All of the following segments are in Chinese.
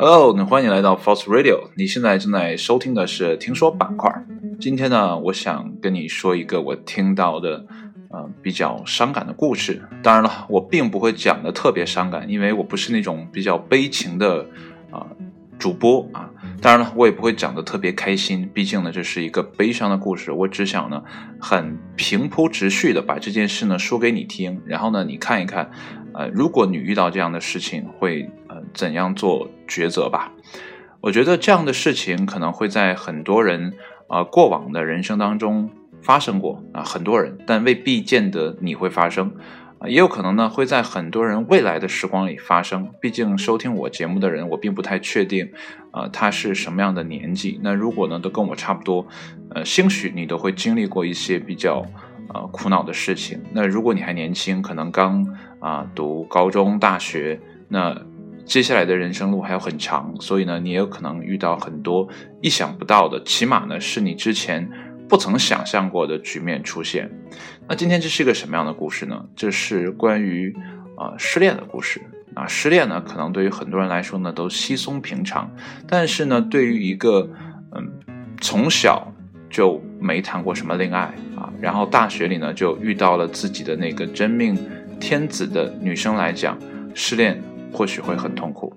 Hello，那欢迎来到 False Radio。你现在正在收听的是听说板块。今天呢，我想跟你说一个我听到的，呃，比较伤感的故事。当然了，我并不会讲的特别伤感，因为我不是那种比较悲情的啊主播啊。当然了，我也不会讲的特别开心，毕竟呢，这是一个悲伤的故事。我只想呢，很平铺直叙的把这件事呢说给你听，然后呢，你看一看，呃，如果你遇到这样的事情，会。怎样做抉择吧？我觉得这样的事情可能会在很多人啊过往的人生当中发生过啊，很多人，但未必见得你会发生，也有可能呢会在很多人未来的时光里发生。毕竟收听我节目的人，我并不太确定啊他是什么样的年纪。那如果呢都跟我差不多，呃，兴许你都会经历过一些比较呃苦恼的事情。那如果你还年轻，可能刚啊读高中、大学，那。接下来的人生路还有很长，所以呢，你也有可能遇到很多意想不到的，起码呢是你之前不曾想象过的局面出现。那今天这是一个什么样的故事呢？这是关于啊失恋的故事。啊，失恋呢，可能对于很多人来说呢都稀松平常，但是呢，对于一个嗯从小就没谈过什么恋爱啊，然后大学里呢就遇到了自己的那个真命天子的女生来讲，失恋。或许会很痛苦，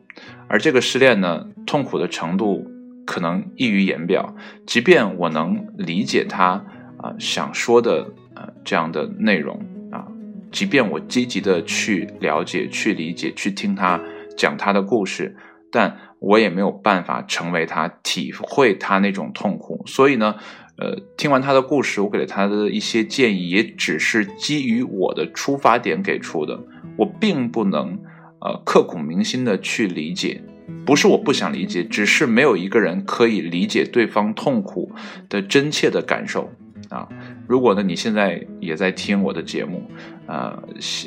而这个失恋呢，痛苦的程度可能溢于言表。即便我能理解他啊想说的呃这样的内容啊，即便我积极的去了解、去理解、去听他讲他的故事，但我也没有办法成为他，体会他那种痛苦。所以呢，呃，听完他的故事，我给了他的一些建议，也只是基于我的出发点给出的，我并不能。呃，刻骨铭心的去理解，不是我不想理解，只是没有一个人可以理解对方痛苦的真切的感受啊。如果呢，你现在也在听我的节目，呃，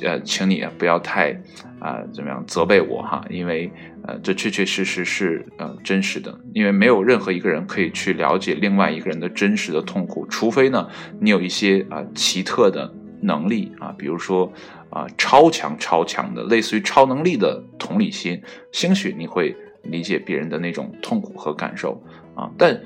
呃，请你不要太啊怎么样责备我哈，因为呃，这确确实实是呃真实的，因为没有任何一个人可以去了解另外一个人的真实的痛苦，除非呢，你有一些啊奇特的能力啊，比如说。啊，超强超强的，类似于超能力的同理心，兴许你会理解别人的那种痛苦和感受啊。但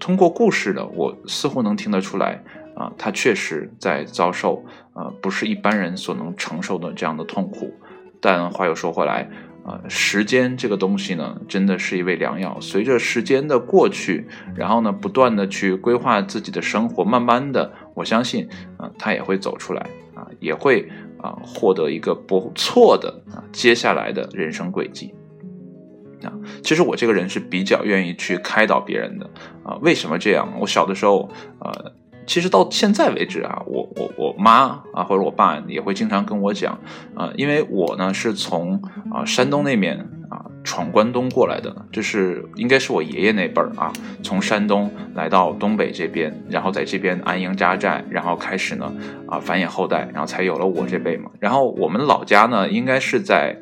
通过故事呢，我似乎能听得出来啊，他确实在遭受啊，不是一般人所能承受的这样的痛苦。但话又说回来啊，时间这个东西呢，真的是一味良药。随着时间的过去，然后呢，不断的去规划自己的生活，慢慢的，我相信啊，他也会走出来啊，也会。啊，获得一个不错的啊，接下来的人生轨迹啊，其实我这个人是比较愿意去开导别人的啊。为什么这样？我小的时候，啊，其实到现在为止啊，我我我妈啊或者我爸也会经常跟我讲啊，因为我呢是从啊山东那边。闯关东过来的，就是应该是我爷爷那辈儿啊，从山东来到东北这边，然后在这边安营扎寨，然后开始呢啊繁衍后代，然后才有了我这辈嘛。然后我们老家呢，应该是在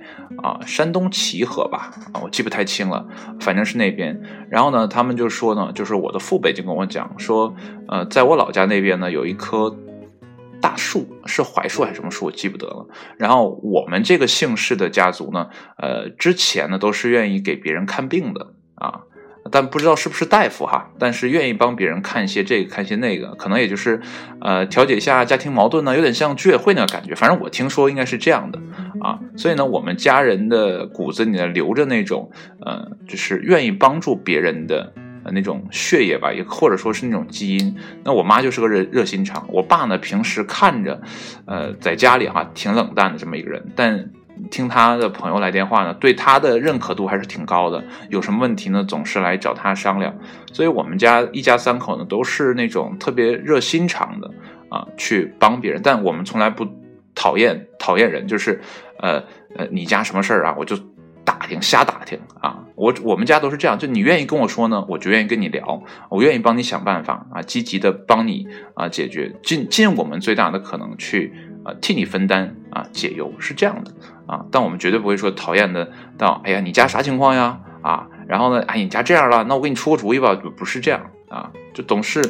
啊山东齐河吧，啊我记不太清了，反正是那边。然后呢，他们就说呢，就是我的父辈就跟我讲说，呃，在我老家那边呢，有一棵。大树是槐树还是什么树？我记不得了。然后我们这个姓氏的家族呢，呃，之前呢都是愿意给别人看病的啊，但不知道是不是大夫哈，但是愿意帮别人看一些这个看一些那个，可能也就是呃调解一下家庭矛盾呢，有点像居委会那个感觉。反正我听说应该是这样的啊，所以呢，我们家人的骨子里呢留着那种呃，就是愿意帮助别人的。呃，那种血液吧，也或者说是那种基因。那我妈就是个热热心肠，我爸呢平时看着，呃，在家里哈挺冷淡的这么一个人，但听他的朋友来电话呢，对他的认可度还是挺高的。有什么问题呢，总是来找他商量。所以我们家一家三口呢都是那种特别热心肠的啊，去帮别人。但我们从来不讨厌讨厌人，就是呃呃，你家什么事儿啊，我就。打听瞎打听啊，我我们家都是这样，就你愿意跟我说呢，我就愿意跟你聊，我愿意帮你想办法啊，积极的帮你啊解决，尽尽我们最大的可能去啊替你分担啊解忧，是这样的啊，但我们绝对不会说讨厌的到，哎呀你家啥情况呀啊，然后呢，哎你家这样了，那我给你出个主意吧，不是这样啊，就总是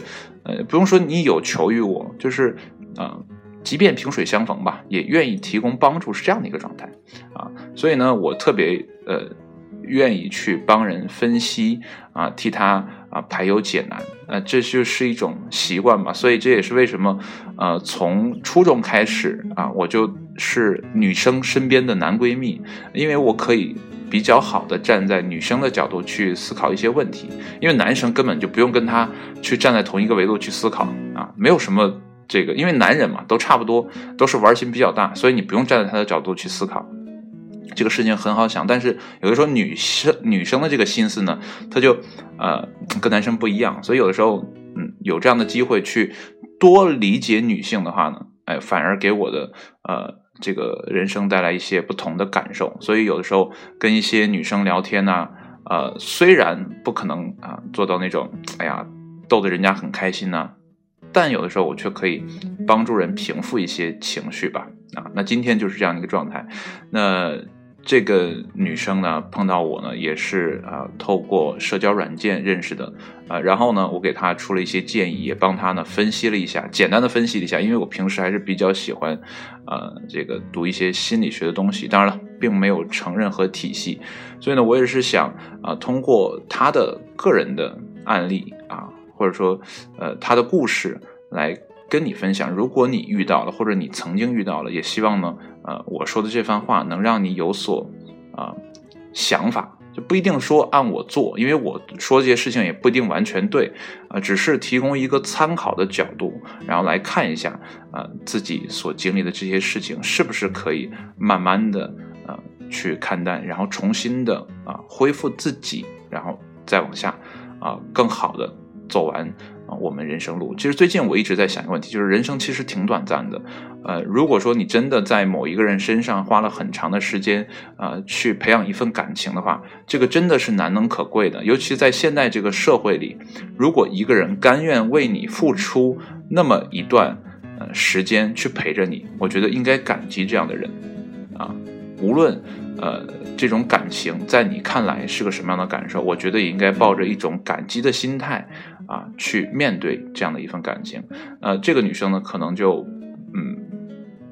呃不用说你有求于我，就是啊。即便萍水相逢吧，也愿意提供帮助，是这样的一个状态啊。所以呢，我特别呃愿意去帮人分析啊，替他啊排忧解难，呃，这就是一种习惯吧。所以这也是为什么，呃，从初中开始啊，我就是女生身边的男闺蜜，因为我可以比较好的站在女生的角度去思考一些问题，因为男生根本就不用跟他去站在同一个维度去思考啊，没有什么这个，因为男人嘛都差不多，都是玩心比较大，所以你不用站在他的角度去思考。这个事情很好想，但是有的时候女生女生的这个心思呢，她就呃跟男生不一样，所以有的时候嗯有这样的机会去多理解女性的话呢，哎反而给我的呃这个人生带来一些不同的感受。所以有的时候跟一些女生聊天呢，呃虽然不可能啊做到那种哎呀逗得人家很开心呐，但有的时候我却可以帮助人平复一些情绪吧。啊，那今天就是这样一个状态，那。这个女生呢，碰到我呢，也是啊，透过社交软件认识的，啊，然后呢，我给她出了一些建议，也帮她呢分析了一下，简单的分析了一下，因为我平时还是比较喜欢，呃，这个读一些心理学的东西，当然了，并没有成任何体系，所以呢，我也是想啊，通过她的个人的案例啊，或者说呃他的故事来。跟你分享，如果你遇到了，或者你曾经遇到了，也希望呢，呃，我说的这番话能让你有所啊想法，就不一定说按我做，因为我说这些事情也不一定完全对，啊，只是提供一个参考的角度，然后来看一下啊自己所经历的这些事情是不是可以慢慢的啊去看淡，然后重新的啊恢复自己，然后再往下啊更好的走完啊。我们人生路，其实最近我一直在想一个问题，就是人生其实挺短暂的。呃，如果说你真的在某一个人身上花了很长的时间，呃，去培养一份感情的话，这个真的是难能可贵的。尤其在现在这个社会里，如果一个人甘愿为你付出那么一段呃时间去陪着你，我觉得应该感激这样的人啊。无论呃这种感情在你看来是个什么样的感受，我觉得也应该抱着一种感激的心态。啊，去面对这样的一份感情，呃，这个女生呢，可能就嗯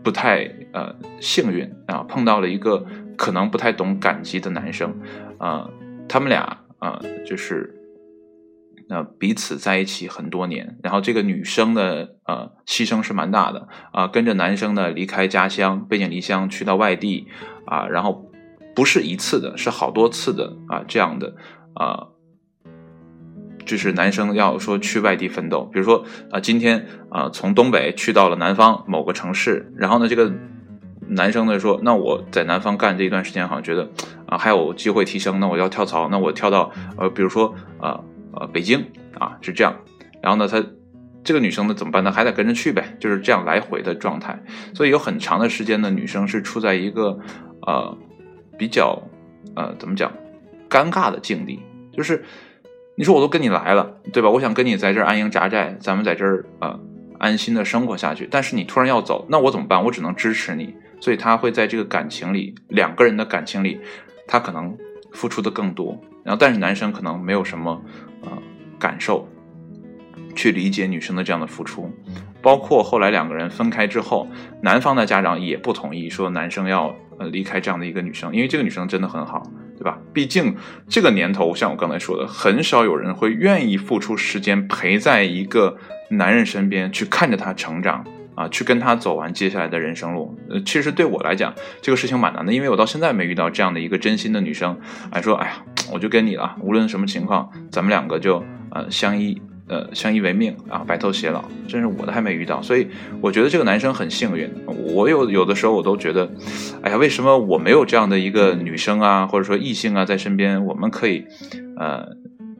不太呃幸运啊，碰到了一个可能不太懂感激的男生，啊，他们俩啊就是那彼此在一起很多年，然后这个女生的呃牺牲是蛮大的啊，跟着男生呢离开家乡，背井离乡去到外地啊，然后不是一次的，是好多次的啊这样的啊。就是男生要说去外地奋斗，比如说啊，今天啊从东北去到了南方某个城市，然后呢，这个男生呢说，那我在南方干这一段时间，好像觉得啊还有机会提升，那我要跳槽，那我跳到呃，比如说呃呃北京啊是这样，然后呢，他这个女生呢怎么办呢？还得跟着去呗，就是这样来回的状态，所以有很长的时间呢，女生是处在一个呃比较呃怎么讲尴尬的境地，就是。你说我都跟你来了，对吧？我想跟你在这儿安营扎寨，咱们在这儿啊安心的生活下去。但是你突然要走，那我怎么办？我只能支持你。所以他会在这个感情里，两个人的感情里，他可能付出的更多。然后，但是男生可能没有什么呃感受，去理解女生的这样的付出。包括后来两个人分开之后，男方的家长也不同意，说男生要呃离开这样的一个女生，因为这个女生真的很好。对吧？毕竟这个年头，像我刚才说的，很少有人会愿意付出时间陪在一个男人身边，去看着他成长啊，去跟他走完接下来的人生路。呃，其实对我来讲，这个事情蛮难的，因为我到现在没遇到这样的一个真心的女生，哎，说，哎呀，我就跟你了，无论什么情况，咱们两个就呃相依。呃，相依为命啊，白头偕老，真是我都还没遇到，所以我觉得这个男生很幸运。我有有的时候我都觉得，哎呀，为什么我没有这样的一个女生啊，或者说异性啊在身边？我们可以，呃，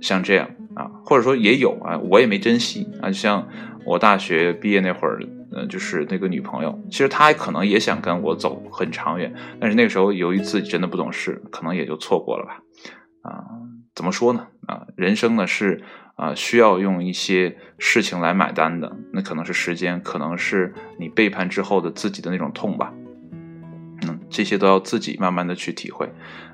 像这样啊，或者说也有啊，我也没珍惜啊。像我大学毕业那会儿，呃，就是那个女朋友，其实她可能也想跟我走很长远，但是那个时候由于自己真的不懂事，可能也就错过了吧。啊，怎么说呢？啊，人生呢是。啊，需要用一些事情来买单的，那可能是时间，可能是你背叛之后的自己的那种痛吧。嗯。这些都要自己慢慢的去体会。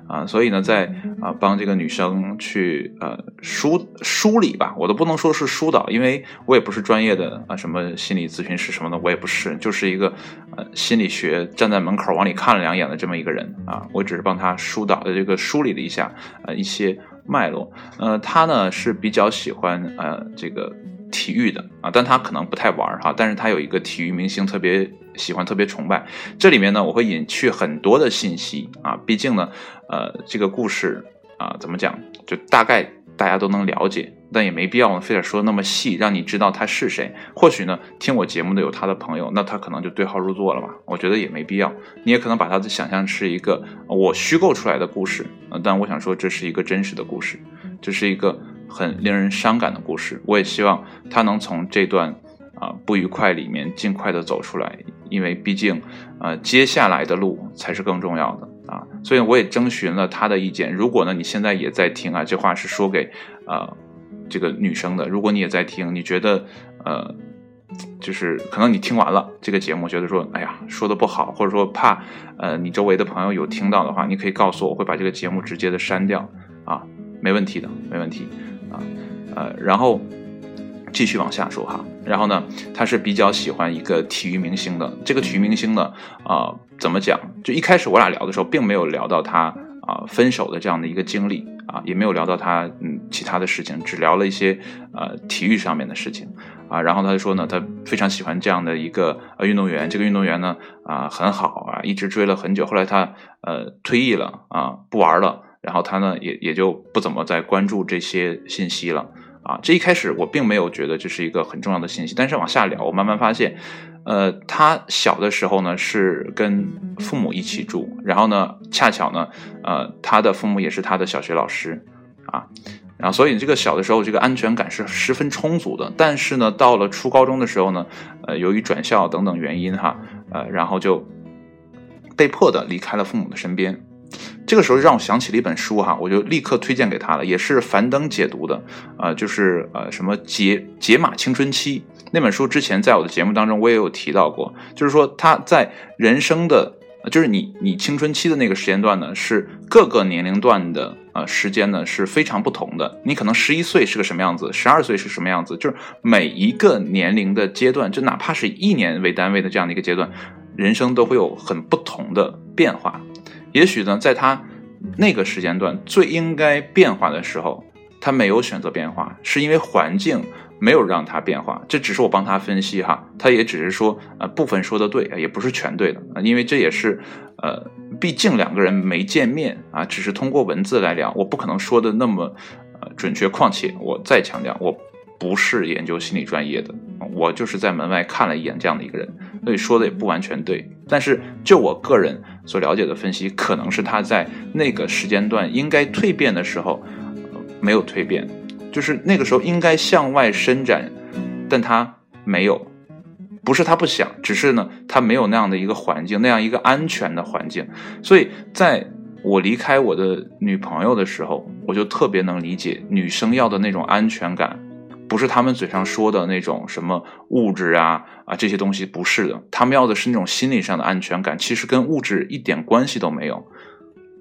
啊，所以呢，在啊帮这个女生去呃梳梳理吧，我都不能说是疏导，因为我也不是专业的啊，什么心理咨询师什么的，我也不是，就是一个呃心理学站在门口往里看了两眼的这么一个人啊，我只是帮他疏导的这个梳理了一下呃一些脉络，呃，他呢是比较喜欢呃这个体育的啊，但他可能不太玩哈，但是他有一个体育明星特别。喜欢特别崇拜，这里面呢，我会隐去很多的信息啊，毕竟呢，呃，这个故事啊，怎么讲，就大概大家都能了解，但也没必要非得说那么细，让你知道他是谁。或许呢，听我节目的有他的朋友，那他可能就对号入座了吧？我觉得也没必要。你也可能把他的想象是一个我虚构出来的故事，但我想说这是一个真实的故事，这是一个很令人伤感的故事。我也希望他能从这段。啊，不愉快里面尽快的走出来，因为毕竟，呃，接下来的路才是更重要的啊。所以我也征询了他的意见。如果呢，你现在也在听啊，这话是说给呃这个女生的。如果你也在听，你觉得呃，就是可能你听完了这个节目，觉得说，哎呀，说的不好，或者说怕呃你周围的朋友有听到的话，你可以告诉我，我会把这个节目直接的删掉啊，没问题的，没问题啊，呃，然后。继续往下说哈，然后呢，他是比较喜欢一个体育明星的。这个体育明星呢，啊，怎么讲？就一开始我俩聊的时候，并没有聊到他啊分手的这样的一个经历啊，也没有聊到他嗯其他的事情，只聊了一些呃体育上面的事情啊。然后他就说呢，他非常喜欢这样的一个呃运动员，这个运动员呢啊很好啊，一直追了很久。后来他呃退役了啊，不玩了，然后他呢也也就不怎么再关注这些信息了。啊，这一开始我并没有觉得这是一个很重要的信息，但是往下聊，我慢慢发现，呃，他小的时候呢是跟父母一起住，然后呢，恰巧呢，呃，他的父母也是他的小学老师，啊，然后所以这个小的时候这个安全感是十分充足的，但是呢，到了初高中的时候呢，呃，由于转校等等原因哈，呃，然后就被迫的离开了父母的身边。这个时候让我想起了一本书哈，我就立刻推荐给他了，也是樊登解读的，呃，就是呃什么解解码青春期那本书，之前在我的节目当中我也有提到过，就是说他在人生的，就是你你青春期的那个时间段呢，是各个年龄段的呃时间呢是非常不同的，你可能十一岁是个什么样子，十二岁是什么样子，就是每一个年龄的阶段，就哪怕是一年为单位的这样的一个阶段，人生都会有很不同的变化。也许呢，在他那个时间段最应该变化的时候，他没有选择变化，是因为环境没有让他变化。这只是我帮他分析哈，他也只是说呃部分说的对，也不是全对的因为这也是呃，毕竟两个人没见面啊，只是通过文字来聊，我不可能说的那么呃准确。况且我再强调，我不是研究心理专业的，我就是在门外看了一眼这样的一个人，所以说的也不完全对。但是就我个人。所了解的分析，可能是他在那个时间段应该蜕变的时候，没有蜕变，就是那个时候应该向外伸展，但他没有，不是他不想，只是呢，他没有那样的一个环境，那样一个安全的环境。所以，在我离开我的女朋友的时候，我就特别能理解女生要的那种安全感。不是他们嘴上说的那种什么物质啊啊这些东西不是的，他们要的是那种心理上的安全感，其实跟物质一点关系都没有，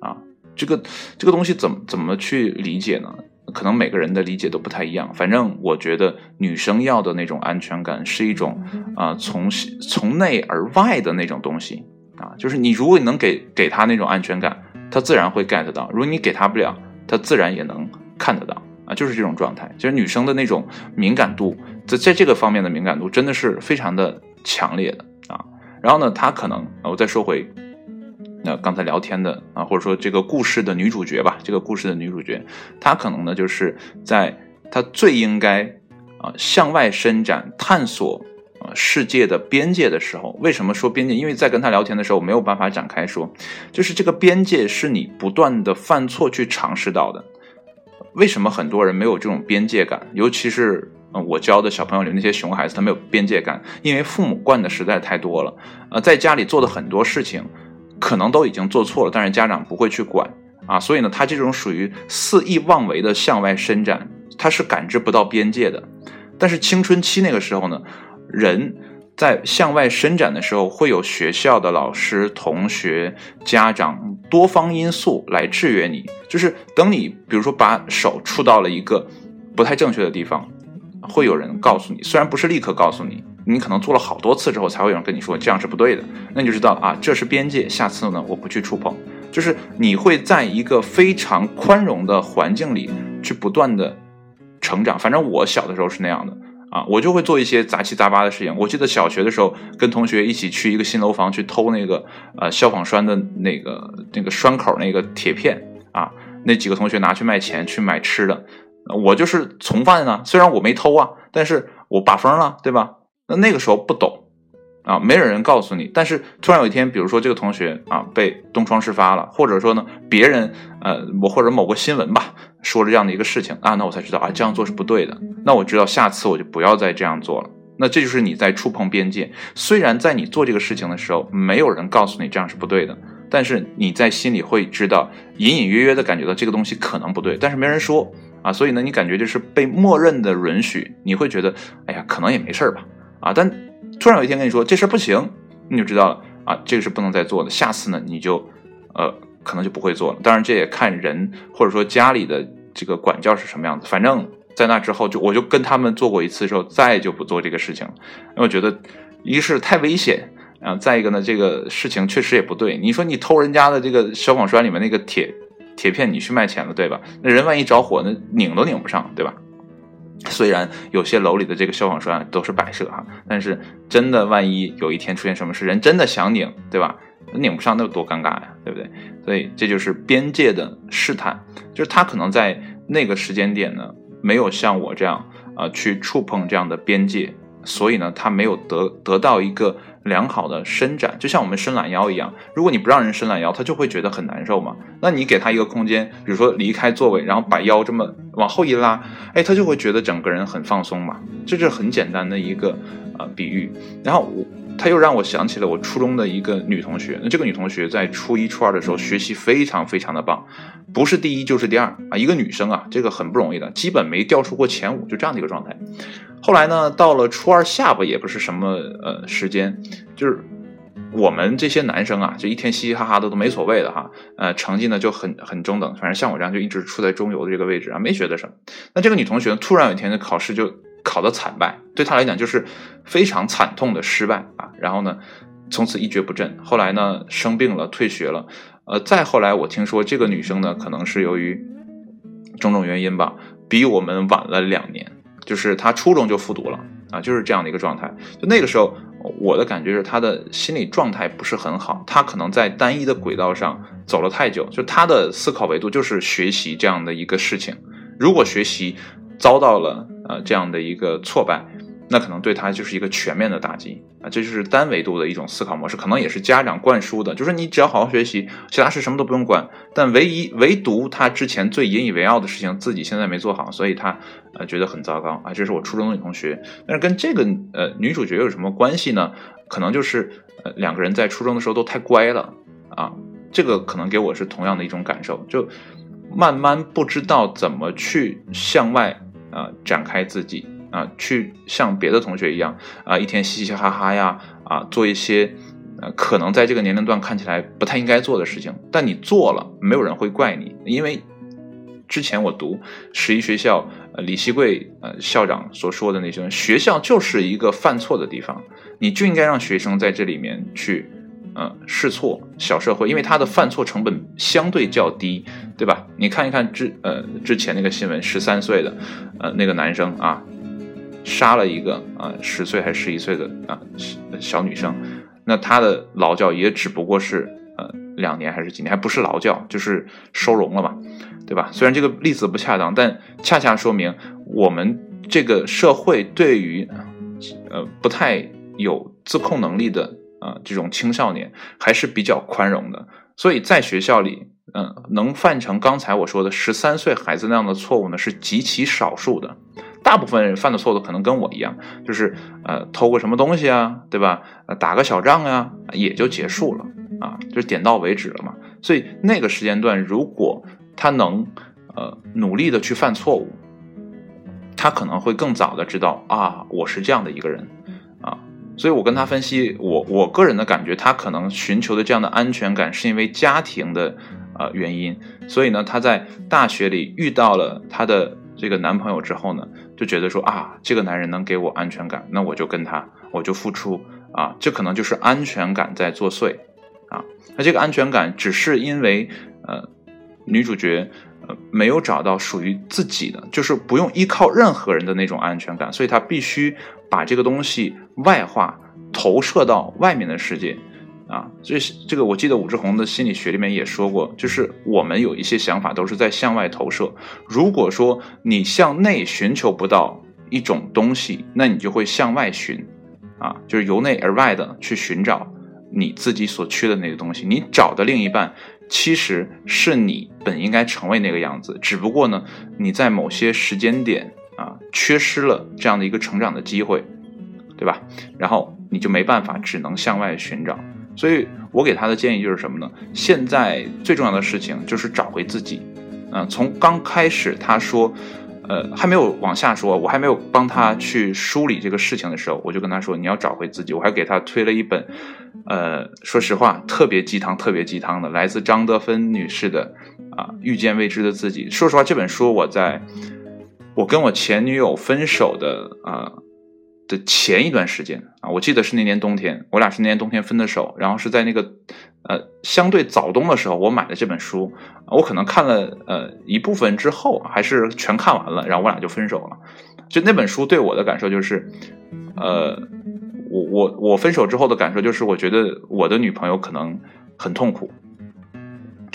啊，这个这个东西怎么怎么去理解呢？可能每个人的理解都不太一样。反正我觉得女生要的那种安全感是一种啊从从内而外的那种东西啊，就是你如果你能给给她那种安全感，她自然会 get 到；如果你给她不了，她自然也能看得到。啊，就是这种状态，就是女生的那种敏感度，在在这个方面的敏感度真的是非常的强烈的啊。然后呢，她可能，我再说回那刚才聊天的啊，或者说这个故事的女主角吧，这个故事的女主角，她可能呢就是在她最应该啊向外伸展、探索啊世界的边界的时候，为什么说边界？因为在跟她聊天的时候，我没有办法展开说，就是这个边界是你不断的犯错去尝试到的。为什么很多人没有这种边界感？尤其是嗯，我教的小朋友里那些熊孩子，他没有边界感，因为父母惯的实在太多了。呃，在家里做的很多事情，可能都已经做错了，但是家长不会去管啊。所以呢，他这种属于肆意妄为的向外伸展，他是感知不到边界的。但是青春期那个时候呢，人在向外伸展的时候，会有学校的老师、同学、家长多方因素来制约你。就是等你，比如说把手触到了一个不太正确的地方，会有人告诉你，虽然不是立刻告诉你，你可能做了好多次之后，才会有人跟你说这样是不对的。那你就知道啊，这是边界，下次呢我不去触碰。就是你会在一个非常宽容的环境里去不断的成长。反正我小的时候是那样的。啊，我就会做一些杂七杂八的事情。我记得小学的时候，跟同学一起去一个新楼房去偷那个呃消防栓的那个那个栓口那个铁片啊，那几个同学拿去卖钱去买吃的，我就是从犯呢。虽然我没偷啊，但是我把风了，对吧？那那个时候不懂。啊，没有人告诉你，但是突然有一天，比如说这个同学啊被东窗事发了，或者说呢别人呃我或者某个新闻吧说了这样的一个事情啊，那我才知道啊这样做是不对的，那我知道下次我就不要再这样做了。那这就是你在触碰边界，虽然在你做这个事情的时候没有人告诉你这样是不对的，但是你在心里会知道，隐隐约约的感觉到这个东西可能不对，但是没人说啊，所以呢你感觉就是被默认的允许，你会觉得哎呀可能也没事儿吧啊，但。突然有一天跟你说这事不行，你就知道了啊，这个是不能再做的。下次呢，你就呃可能就不会做了。当然这也看人或者说家里的这个管教是什么样子。反正在那之后，就我就跟他们做过一次之后，再就不做这个事情了。因为我觉得一是太危险啊，再一个呢，这个事情确实也不对。你说你偷人家的这个消防栓里面那个铁铁片，你去卖钱了，对吧？那人万一着火，那拧都拧不上，对吧？虽然有些楼里的这个消防栓都是摆设哈，但是真的万一有一天出现什么事，人真的想拧，对吧？拧不上那有多尴尬呀，对不对？所以这就是边界的试探，就是他可能在那个时间点呢，没有像我这样啊去触碰这样的边界，所以呢，他没有得得到一个。良好的伸展，就像我们伸懒腰一样。如果你不让人伸懒腰，他就会觉得很难受嘛。那你给他一个空间，比如说离开座位，然后把腰这么往后一拉，哎，他就会觉得整个人很放松嘛。这是很简单的一个呃比喻。然后我他又让我想起了我初中的一个女同学。那这个女同学在初一、初二的时候学习非常非常的棒，不是第一就是第二啊。一个女生啊，这个很不容易的，基本没掉出过前五，就这样的一个状态。后来呢，到了初二下吧，也不是什么呃时间，就是我们这些男生啊，就一天嘻嘻哈哈的都没所谓的哈，呃，成绩呢就很很中等，反正像我这样就一直处在中游的这个位置啊，没学的什么。那这个女同学突然有一天的考试就考的惨败，对她来讲就是非常惨痛的失败啊，然后呢，从此一蹶不振。后来呢，生病了，退学了。呃，再后来我听说这个女生呢，可能是由于种种原因吧，比我们晚了两年。就是他初中就复读了啊，就是这样的一个状态。就那个时候，我的感觉是他的心理状态不是很好，他可能在单一的轨道上走了太久，就他的思考维度就是学习这样的一个事情。如果学习遭到了呃这样的一个挫败。那可能对他就是一个全面的打击啊，这就是单维度的一种思考模式，可能也是家长灌输的，就是你只要好好学习，其他事什么都不用管。但唯一唯独他之前最引以为傲的事情，自己现在没做好，所以他呃觉得很糟糕啊。这是我初中的女同学，但是跟这个呃女主角有什么关系呢？可能就是呃两个人在初中的时候都太乖了啊，这个可能给我是同样的一种感受，就慢慢不知道怎么去向外啊展开自己。啊，去像别的同学一样啊，一天嘻嘻哈哈呀，啊，做一些呃可能在这个年龄段看起来不太应该做的事情，但你做了，没有人会怪你，因为之前我读十一学校，呃，李希贵呃校长所说的那些，学校就是一个犯错的地方，你就应该让学生在这里面去，嗯，试错，小社会，因为他的犯错成本相对较低，对吧？你看一看之呃之前那个新闻，十三岁的呃那个男生啊。杀了一个啊十岁还是十一岁的啊小女生，那她的劳教也只不过是呃两年还是几年，还不是劳教，就是收容了嘛，对吧？虽然这个例子不恰当，但恰恰说明我们这个社会对于呃不太有自控能力的啊这种青少年还是比较宽容的，所以在学校里，嗯，能犯成刚才我说的十三岁孩子那样的错误呢，是极其少数的。大部分人犯的错误可能跟我一样，就是呃偷个什么东西啊，对吧？呃打个小仗呀，也就结束了啊，就点到为止了嘛。所以那个时间段，如果他能呃努力的去犯错误，他可能会更早的知道啊，我是这样的一个人啊，所以我跟他分析，我我个人的感觉，他可能寻求的这样的安全感，是因为家庭的呃原因。所以呢，他在大学里遇到了他的这个男朋友之后呢，就觉得说啊，这个男人能给我安全感，那我就跟他，我就付出啊，这可能就是安全感在作祟啊。那这个安全感只是因为呃，女主角呃。没有找到属于自己的，就是不用依靠任何人的那种安全感，所以她必须把这个东西外化，投射到外面的世界，啊，所以这个我记得武志红的心理学里面也说过，就是我们有一些想法都是在向外投射，如果说你向内寻求不到一种东西，那你就会向外寻，啊，就是由内而外的去寻找你自己所缺的那个东西，你找的另一半。其实是你本应该成为那个样子，只不过呢，你在某些时间点啊，缺失了这样的一个成长的机会，对吧？然后你就没办法，只能向外寻找。所以我给他的建议就是什么呢？现在最重要的事情就是找回自己。嗯，从刚开始他说。呃，还没有往下说，我还没有帮他去梳理这个事情的时候，我就跟他说你要找回自己。我还给他推了一本，呃，说实话，特别鸡汤、特别鸡汤的，来自张德芬女士的啊，《遇见未知的自己》。说实话，这本书我在我跟我前女友分手的啊。的前一段时间啊，我记得是那年冬天，我俩是那年冬天分的手，然后是在那个呃相对早冬的时候，我买的这本书，我可能看了呃一部分之后，还是全看完了，然后我俩就分手了。就那本书对我的感受就是，呃，我我我分手之后的感受就是，我觉得我的女朋友可能很痛苦。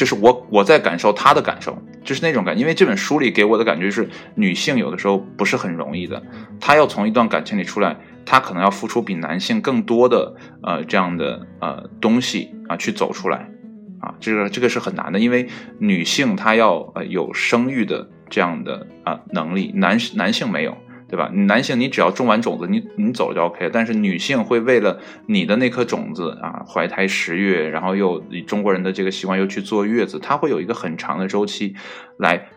就是我我在感受她的感受，就是那种感，因为这本书里给我的感觉是，女性有的时候不是很容易的，她要从一段感情里出来，她可能要付出比男性更多的呃这样的呃东西啊去走出来，啊，这个这个是很难的，因为女性她要呃有生育的这样的啊能力，男男性没有。对吧？男性你只要种完种子，你你走了就 OK。但是女性会为了你的那颗种子啊，怀胎十月，然后又以中国人的这个习惯又去坐月子，她会有一个很长的周期，来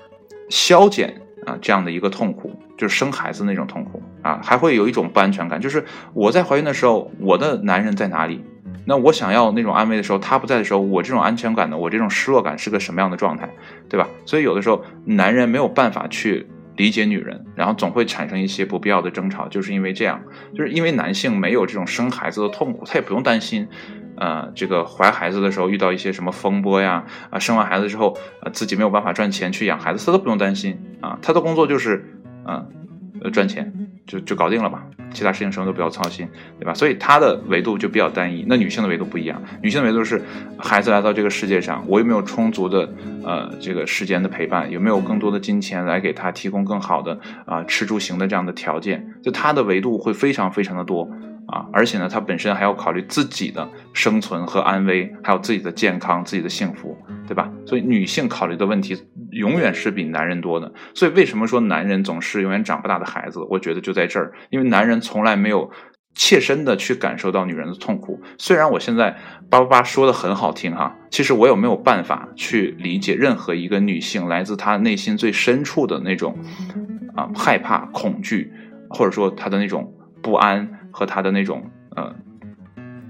消减啊这样的一个痛苦，就是生孩子那种痛苦啊，还会有一种不安全感，就是我在怀孕的时候，我的男人在哪里？那我想要那种安慰的时候，他不在的时候，我这种安全感呢，我这种失落感是个什么样的状态？对吧？所以有的时候男人没有办法去。理解女人，然后总会产生一些不必要的争吵，就是因为这样，就是因为男性没有这种生孩子的痛苦，他也不用担心，呃，这个怀孩子的时候遇到一些什么风波呀，啊，生完孩子之后，呃，自己没有办法赚钱去养孩子，他都不用担心啊，他的工作就是，嗯，赚钱。就就搞定了嘛，其他事情什么都不要操心，对吧？所以他的维度就比较单一。那女性的维度不一样，女性的维度是孩子来到这个世界上，我有没有充足的呃这个时间的陪伴，有没有更多的金钱来给他提供更好的啊吃住行的这样的条件？就他的维度会非常非常的多。啊，而且呢，他本身还要考虑自己的生存和安危，还有自己的健康、自己的幸福，对吧？所以女性考虑的问题永远是比男人多的。所以为什么说男人总是永远长不大的孩子？我觉得就在这儿，因为男人从来没有切身的去感受到女人的痛苦。虽然我现在叭叭叭说的很好听哈，其实我有没有办法去理解任何一个女性来自她内心最深处的那种啊害怕、恐惧，或者说她的那种不安。和他的那种呃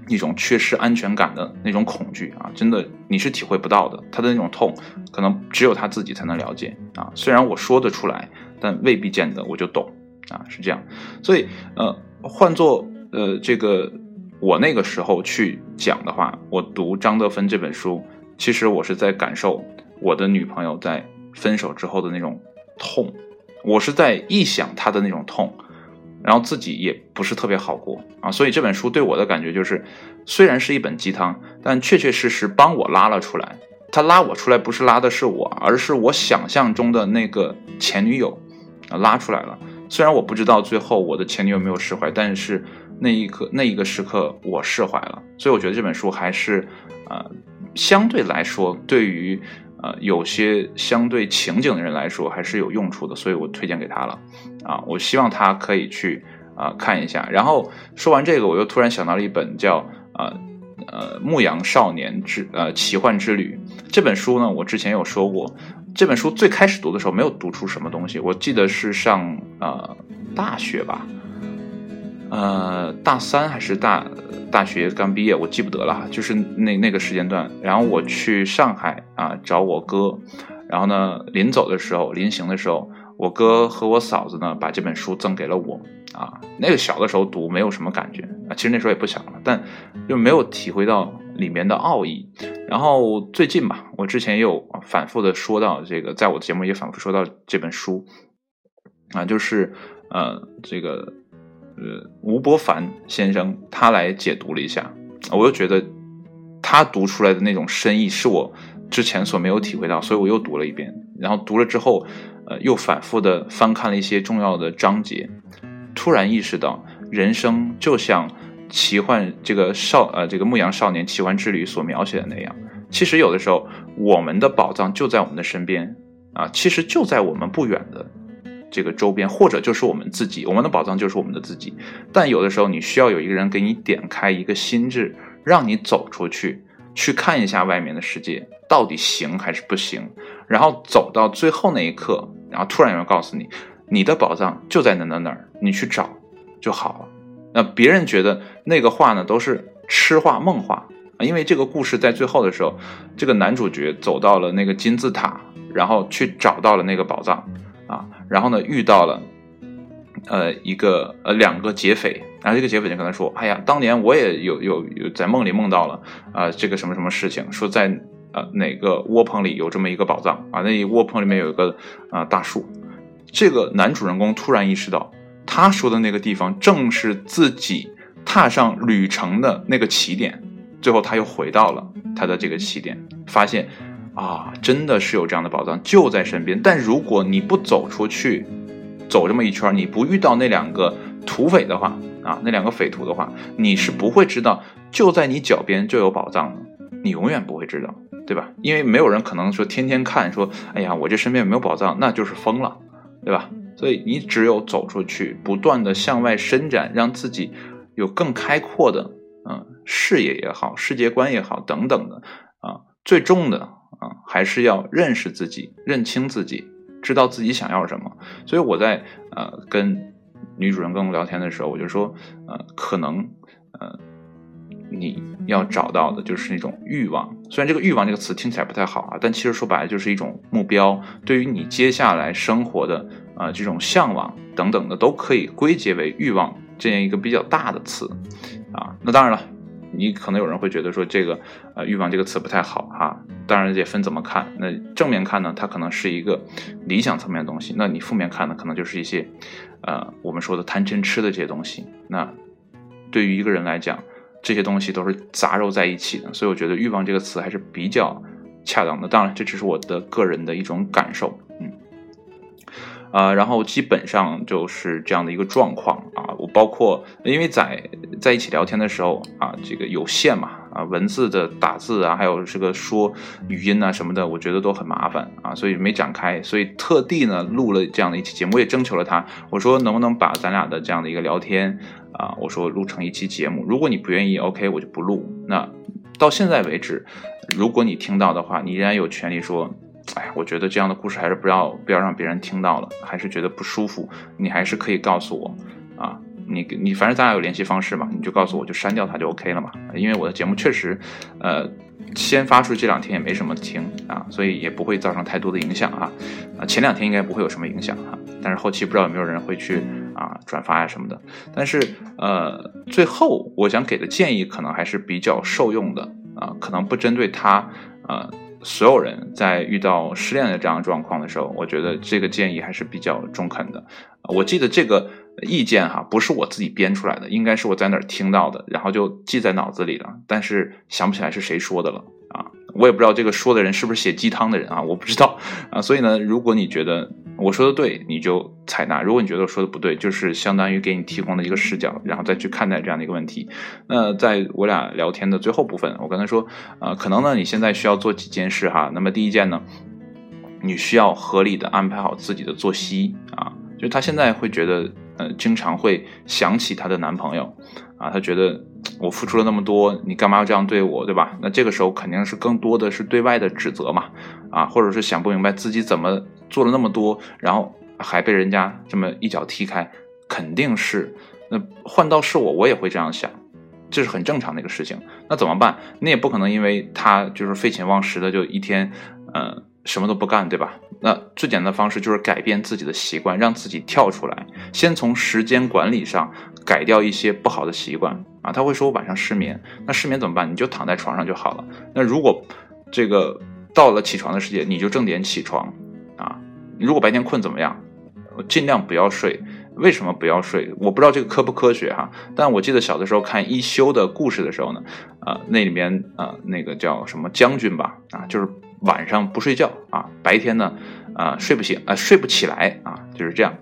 一种缺失安全感的那种恐惧啊，真的你是体会不到的。他的那种痛，可能只有他自己才能了解啊。虽然我说得出来，但未必见得我就懂啊，是这样。所以呃，换做呃这个我那个时候去讲的话，我读张德芬这本书，其实我是在感受我的女朋友在分手之后的那种痛，我是在臆想她的那种痛。然后自己也不是特别好过啊，所以这本书对我的感觉就是，虽然是一本鸡汤，但确确实实帮我拉了出来。他拉我出来不是拉的是我，而是我想象中的那个前女友啊拉出来了。虽然我不知道最后我的前女友没有释怀，但是那一刻那一个时刻我释怀了。所以我觉得这本书还是呃相对来说对于。呃，有些相对情景的人来说还是有用处的，所以我推荐给他了。啊，我希望他可以去啊看一下。然后说完这个，我又突然想到了一本叫呃呃《牧羊少年之呃奇幻之旅》这本书呢，我之前有说过，这本书最开始读的时候没有读出什么东西，我记得是上呃大学吧，呃，大三还是大大学刚毕业，我记不得了，就是那那个时间段。然后我去上海啊找我哥，然后呢，临走的时候，临行的时候，我哥和我嫂子呢把这本书赠给了我啊。那个小的时候读没有什么感觉啊，其实那时候也不小了，但就没有体会到里面的奥义。然后最近吧，我之前也有反复的说到这个，在我的节目也反复说到这本书啊，就是呃这个。呃，吴伯凡先生他来解读了一下，我又觉得他读出来的那种深意是我之前所没有体会到，所以我又读了一遍。然后读了之后，呃，又反复的翻看了一些重要的章节，突然意识到，人生就像奇幻这个少呃这个牧羊少年奇幻之旅所描写的那样，其实有的时候我们的宝藏就在我们的身边啊，其实就在我们不远的。这个周边，或者就是我们自己，我们的宝藏就是我们的自己。但有的时候，你需要有一个人给你点开一个心智，让你走出去，去看一下外面的世界到底行还是不行。然后走到最后那一刻，然后突然有人告诉你，你的宝藏就在哪哪哪儿，你去找就好了。那别人觉得那个话呢，都是痴话梦话啊。因为这个故事在最后的时候，这个男主角走到了那个金字塔，然后去找到了那个宝藏。啊，然后呢，遇到了，呃，一个呃两个劫匪，然后这个劫匪就跟他说：“哎呀，当年我也有有有在梦里梦到了啊，这个什么什么事情，说在呃哪个窝棚里有这么一个宝藏啊，那一窝棚里面有一个啊大树。”这个男主人公突然意识到，他说的那个地方正是自己踏上旅程的那个起点。最后他又回到了他的这个起点，发现。啊，真的是有这样的宝藏就在身边，但如果你不走出去，走这么一圈，你不遇到那两个土匪的话，啊，那两个匪徒的话，你是不会知道就在你脚边就有宝藏的，你永远不会知道，对吧？因为没有人可能说天天看说，哎呀，我这身边有没有宝藏，那就是疯了，对吧？所以你只有走出去，不断的向外伸展，让自己有更开阔的，嗯，视野也好，世界观也好，等等的，啊，最终的。啊，还是要认识自己，认清自己，知道自己想要什么。所以我在呃跟女主人公聊天的时候，我就说，呃，可能呃你要找到的就是那种欲望。虽然这个欲望这个词听起来不太好啊，但其实说白了就是一种目标，对于你接下来生活的啊这种向往等等的，都可以归结为欲望这样一个比较大的词啊。那当然了。你可能有人会觉得说这个，呃，欲望这个词不太好哈。当然也分怎么看。那正面看呢，它可能是一个理想层面的东西；那你负面看呢，可能就是一些，呃，我们说的贪嗔痴的这些东西。那对于一个人来讲，这些东西都是杂糅在一起的。所以我觉得欲望这个词还是比较恰当的。当然，这只是我的个人的一种感受，啊，然后基本上就是这样的一个状况啊。我包括因为在在一起聊天的时候啊，这个有限嘛啊，文字的打字啊，还有这个说语音啊什么的，我觉得都很麻烦啊，所以没展开。所以特地呢录了这样的一期节目，我也征求了他，我说能不能把咱俩的这样的一个聊天啊，我说录成一期节目。如果你不愿意，OK，我就不录。那到现在为止，如果你听到的话，你依然有权利说。哎呀，我觉得这样的故事还是不要不要让别人听到了，还是觉得不舒服。你还是可以告诉我啊，你你反正咱俩有联系方式嘛，你就告诉我就删掉它就 OK 了嘛。因为我的节目确实，呃，先发出这两天也没什么听啊，所以也不会造成太多的影响啊。啊，前两天应该不会有什么影响哈，但是后期不知道有没有人会去啊转发呀什么的。但是呃，最后我想给的建议可能还是比较受用的啊，可能不针对他呃。所有人在遇到失恋的这样状况的时候，我觉得这个建议还是比较中肯的。我记得这个意见哈，不是我自己编出来的，应该是我在哪儿听到的，然后就记在脑子里了，但是想不起来是谁说的了啊。我也不知道这个说的人是不是写鸡汤的人啊，我不知道 啊。所以呢，如果你觉得我说的对，你就采纳；如果你觉得我说的不对，就是相当于给你提供了一个视角，然后再去看待这样的一个问题。那在我俩聊天的最后部分，我跟他说，呃，可能呢，你现在需要做几件事哈。那么第一件呢，你需要合理的安排好自己的作息啊。就她现在会觉得，呃，经常会想起她的男朋友啊，她觉得。我付出了那么多，你干嘛要这样对我，对吧？那这个时候肯定是更多的是对外的指责嘛，啊，或者是想不明白自己怎么做了那么多，然后还被人家这么一脚踢开，肯定是那换到是我，我也会这样想，这是很正常的一个事情。那怎么办？你也不可能因为他就是废寝忘食的，就一天，嗯，什么都不干，对吧？那最简单的方式就是改变自己的习惯，让自己跳出来，先从时间管理上改掉一些不好的习惯啊。他会说我晚上失眠，那失眠怎么办？你就躺在床上就好了。那如果这个到了起床的时间，你就正点起床啊。如果白天困怎么样？尽量不要睡。为什么不要睡？我不知道这个科不科学哈。但我记得小的时候看一休的故事的时候呢，呃，那里面呃那个叫什么将军吧，啊，就是晚上不睡觉啊，白天呢，啊睡不醒啊睡不起来啊，就是这样。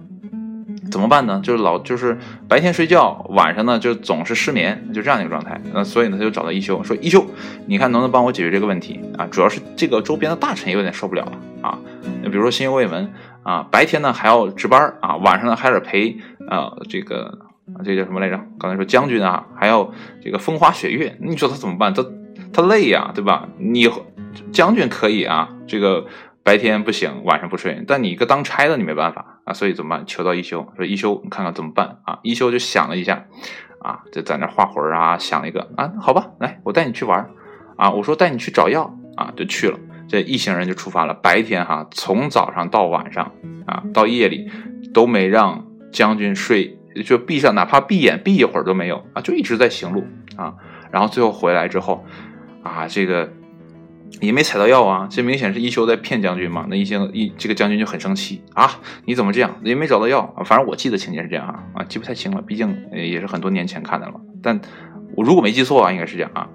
怎么办呢？就是老就是白天睡觉，晚上呢就总是失眠，就这样一个状态。那所以呢，他就找到一休说：“一休，你看能不能帮我解决这个问题啊？主要是这个周边的大臣也有点受不了了啊。比如说新右卫门。”啊，白天呢还要值班啊，晚上呢还得陪啊这个这叫什么来着？刚才说将军啊，还要这个风花雪月，你说他怎么办？他他累呀，对吧？你将军可以啊，这个白天不行，晚上不睡，但你一个当差的你没办法啊，所以怎么办？求到一休，说一休，你看看怎么办啊？一休就想了一下，啊，就在那画魂啊，想了一个啊，好吧，来，我带你去玩啊，我说带你去找药啊，就去了。这一行人就出发了。白天哈，从早上到晚上啊，到夜里都没让将军睡，就闭上，哪怕闭眼闭一会儿都没有啊，就一直在行路啊。然后最后回来之后啊，这个也没采到药啊，这明显是一休在骗将军嘛。那一休一这个将军就很生气啊，你怎么这样？也没找到药啊。反正我记得情节是这样啊啊，记不太清了，毕竟也是很多年前看的了。但我如果没记错啊，应该是这样啊。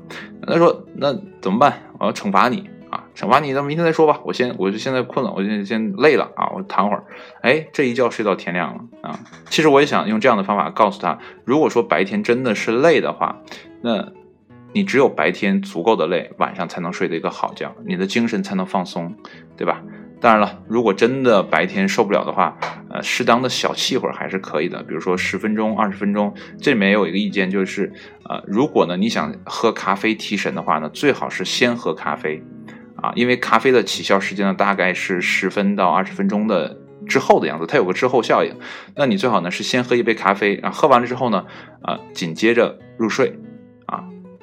他说那怎么办？我要惩罚你。啊，惩罚你，那明天再说吧。我先，我就现在困了，我就先累了啊，我躺会儿。哎，这一觉睡到天亮了啊。其实我也想用这样的方法告诉他，如果说白天真的是累的话，那你只有白天足够的累，晚上才能睡得一个好觉，你的精神才能放松，对吧？当然了，如果真的白天受不了的话，呃，适当的小憩会儿还是可以的，比如说十分钟、二十分钟。这里面也有一个意见，就是呃，如果呢你想喝咖啡提神的话呢，最好是先喝咖啡。啊，因为咖啡的起效时间呢，大概是十分到二十分钟的之后的样子，它有个滞后效应。那你最好呢是先喝一杯咖啡，然后喝完了之后呢，啊，紧接着入睡，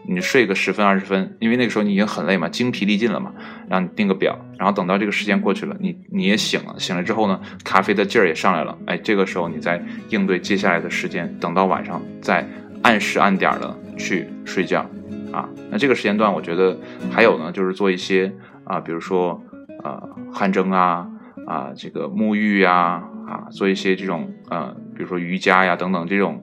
你睡个十分二十分，因为那个时候你已经很累嘛，精疲力尽了嘛，让你定个表，然后等到这个时间过去了，你你也醒了，醒了之后呢，咖啡的劲儿也上来了，哎，这个时候你再应对接下来的时间，等到晚上再按时按点的去睡觉。啊，那这个时间段，我觉得还有呢，就是做一些啊，比如说呃汗蒸啊，啊这个沐浴呀，啊做一些这种呃，比如说瑜伽呀等等这种，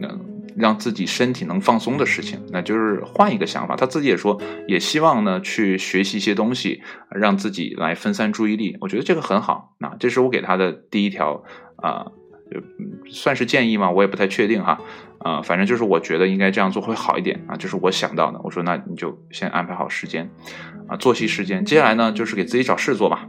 嗯，让自己身体能放松的事情，那就是换一个想法。他自己也说，也希望呢去学习一些东西，让自己来分散注意力。我觉得这个很好。那这是我给他的第一条啊。算是建议吗？我也不太确定哈，啊，反正就是我觉得应该这样做会好一点啊，就是我想到的。我说那你就先安排好时间，啊，作息时间。接下来呢，就是给自己找事做吧，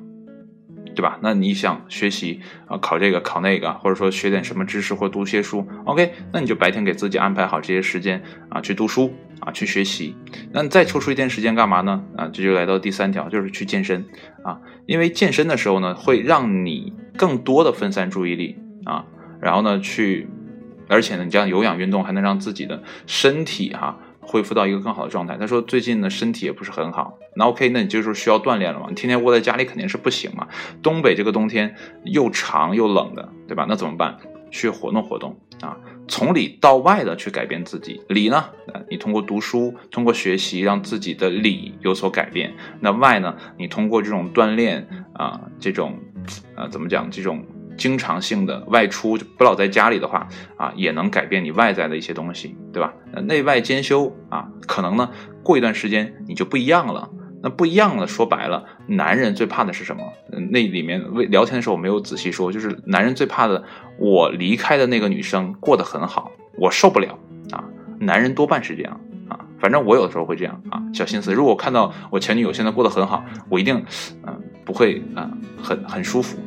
对吧？那你想学习啊，考这个考那个，或者说学点什么知识或读些书，OK，那你就白天给自己安排好这些时间啊，去读书啊，去学习。那你再抽出一天时间干嘛呢？啊，这就来到第三条，就是去健身啊，因为健身的时候呢，会让你更多的分散注意力啊。然后呢，去，而且呢，你这样有氧运动还能让自己的身体哈恢复到一个更好的状态。他说最近呢身体也不是很好，那 OK，那你就是需要锻炼了嘛？你天天窝在家里肯定是不行嘛。东北这个冬天又长又冷的，对吧？那怎么办？去活动活动啊，从里到外的去改变自己。里呢，你通过读书，通过学习，让自己的里有所改变。那外呢，你通过这种锻炼啊，这种，呃，怎么讲？这种。经常性的外出就不老在家里的话啊，也能改变你外在的一些东西，对吧？内外兼修啊，可能呢过一段时间你就不一样了。那不一样了，说白了，男人最怕的是什么？那里面为聊天的时候我没有仔细说，就是男人最怕的，我离开的那个女生过得很好，我受不了啊。男人多半是这样啊，反正我有的时候会这样啊，小心思。如果看到我前女友现在过得很好，我一定嗯不会啊很很舒服。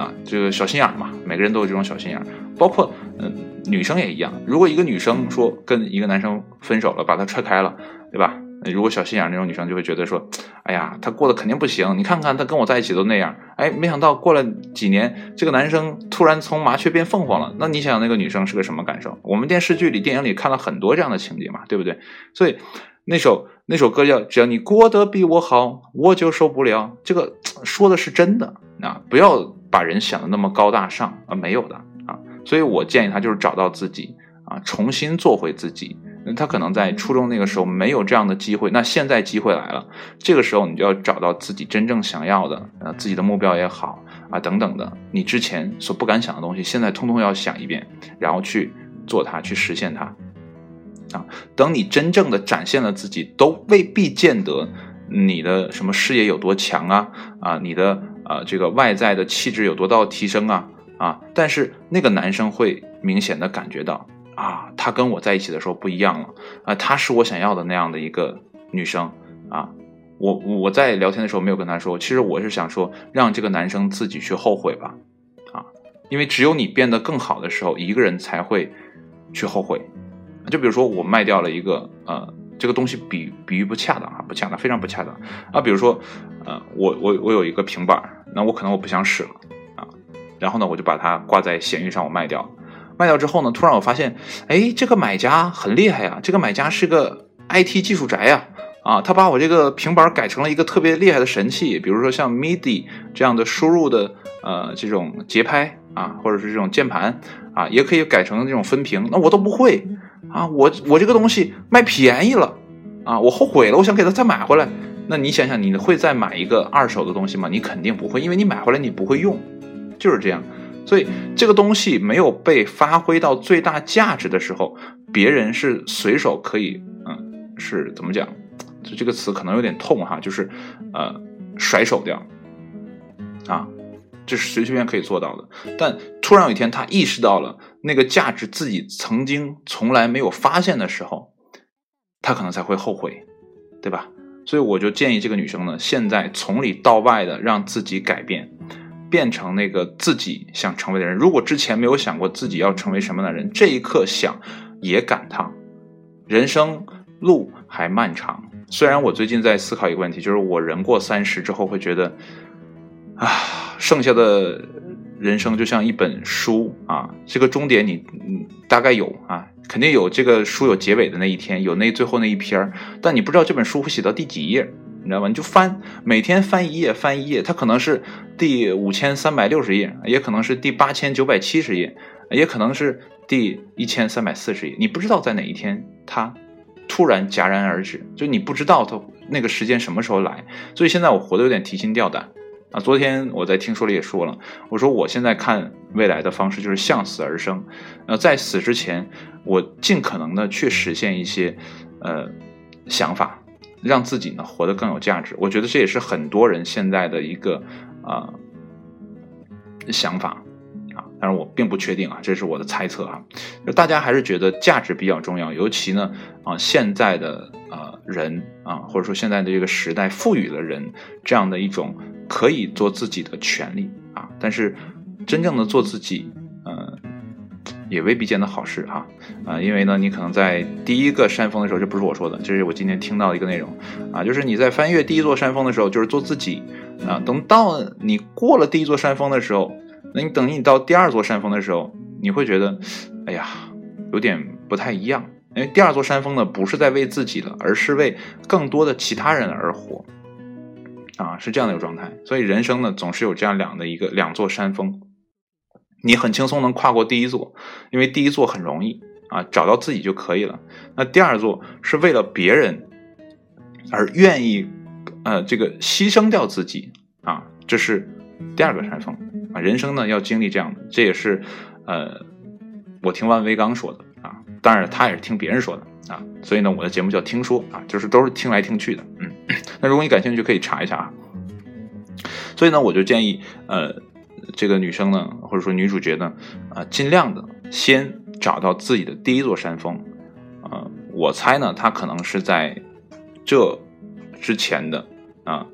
啊，这个小心眼嘛，每个人都有这种小心眼，包括嗯，女生也一样。如果一个女生说跟一个男生分手了，把他踹开了，对吧？如果小心眼那种女生就会觉得说，哎呀，他过得肯定不行，你看看他跟我在一起都那样，哎，没想到过了几年，这个男生突然从麻雀变凤凰了，那你想那个女生是个什么感受？我们电视剧里、电影里看了很多这样的情节嘛，对不对？所以那首那首歌叫《只要你过得比我好，我就受不了》，这个说的是真的啊，不要把人想的那么高大上啊，没有的啊，所以我建议他就是找到自己啊，重新做回自己。那他可能在初中那个时候没有这样的机会，那现在机会来了，这个时候你就要找到自己真正想要的，呃，自己的目标也好啊，等等的，你之前所不敢想的东西，现在通通要想一遍，然后去做它，去实现它，啊，等你真正的展现了自己，都未必见得你的什么事业有多强啊，啊，你的呃这个外在的气质有多大提升啊，啊，但是那个男生会明显的感觉到。啊，她跟我在一起的时候不一样了啊，她是我想要的那样的一个女生啊。我我在聊天的时候没有跟他说，其实我是想说，让这个男生自己去后悔吧，啊，因为只有你变得更好的时候，一个人才会去后悔。就比如说我卖掉了一个呃，这个东西比比喻不恰当啊，不恰当，非常不恰当啊。比如说呃，我我我有一个平板，那我可能我不想使了啊，然后呢，我就把它挂在闲鱼上，我卖掉。卖掉之后呢，突然我发现，哎，这个买家很厉害呀！这个买家是个 IT 技术宅呀，啊，他把我这个平板改成了一个特别厉害的神器，比如说像 MIDI 这样的输入的呃这种节拍啊，或者是这种键盘啊，也可以改成这种分屏。那我都不会啊，我我这个东西卖便宜了啊，我后悔了，我想给他再买回来。那你想想，你会再买一个二手的东西吗？你肯定不会，因为你买回来你不会用，就是这样。所以这个东西没有被发挥到最大价值的时候，别人是随手可以，嗯，是怎么讲？就这个词可能有点痛哈，就是呃甩手掉啊，这是随随便可以做到的。但突然有一天他意识到了那个价值自己曾经从来没有发现的时候，他可能才会后悔，对吧？所以我就建议这个女生呢，现在从里到外的让自己改变。变成那个自己想成为的人。如果之前没有想过自己要成为什么样的人，这一刻想也赶趟，人生路还漫长。虽然我最近在思考一个问题，就是我人过三十之后会觉得，啊，剩下的人生就像一本书啊，这个终点你嗯大概有啊，肯定有这个书有结尾的那一天，有那最后那一篇但你不知道这本书会写到第几页。你知道吧？你就翻，每天翻一页，翻一页，它可能是第五千三百六十页，也可能是第八千九百七十页，也可能是第一千三百四十页。你不知道在哪一天它突然戛然而止，就你不知道它那个时间什么时候来。所以现在我活得有点提心吊胆啊。昨天我在听说里也说了，我说我现在看未来的方式就是向死而生，呃，在死之前，我尽可能的去实现一些呃想法。让自己呢活得更有价值，我觉得这也是很多人现在的一个啊想法，但是我并不确定啊，这是我的猜测啊。就大家还是觉得价值比较重要，尤其呢啊现在的呃人啊，或者说现在的这个时代赋予了人这样的一种可以做自己的权利啊，但是真正的做自己，嗯。也未必见得好事哈，啊，因为呢，你可能在第一个山峰的时候，这不是我说的，这是我今天听到的一个内容，啊，就是你在翻越第一座山峰的时候，就是做自己，啊，等到你过了第一座山峰的时候，那你等你到第二座山峰的时候，你会觉得，哎呀，有点不太一样，因为第二座山峰呢，不是在为自己了，而是为更多的其他人而活，啊，是这样的一个状态，所以人生呢，总是有这样两的一个两座山峰。你很轻松能跨过第一座，因为第一座很容易啊，找到自己就可以了。那第二座是为了别人而愿意，呃，这个牺牲掉自己啊，这是第二个山峰啊。人生呢要经历这样的，这也是呃，我听万维刚说的啊，当然他也是听别人说的啊。所以呢，我的节目叫听说啊，就是都是听来听去的。嗯，那如果你感兴趣，可以查一下啊。所以呢，我就建议呃。这个女生呢，或者说女主角呢，啊，尽量的先找到自己的第一座山峰，啊，我猜呢，她可能是在这之前的啊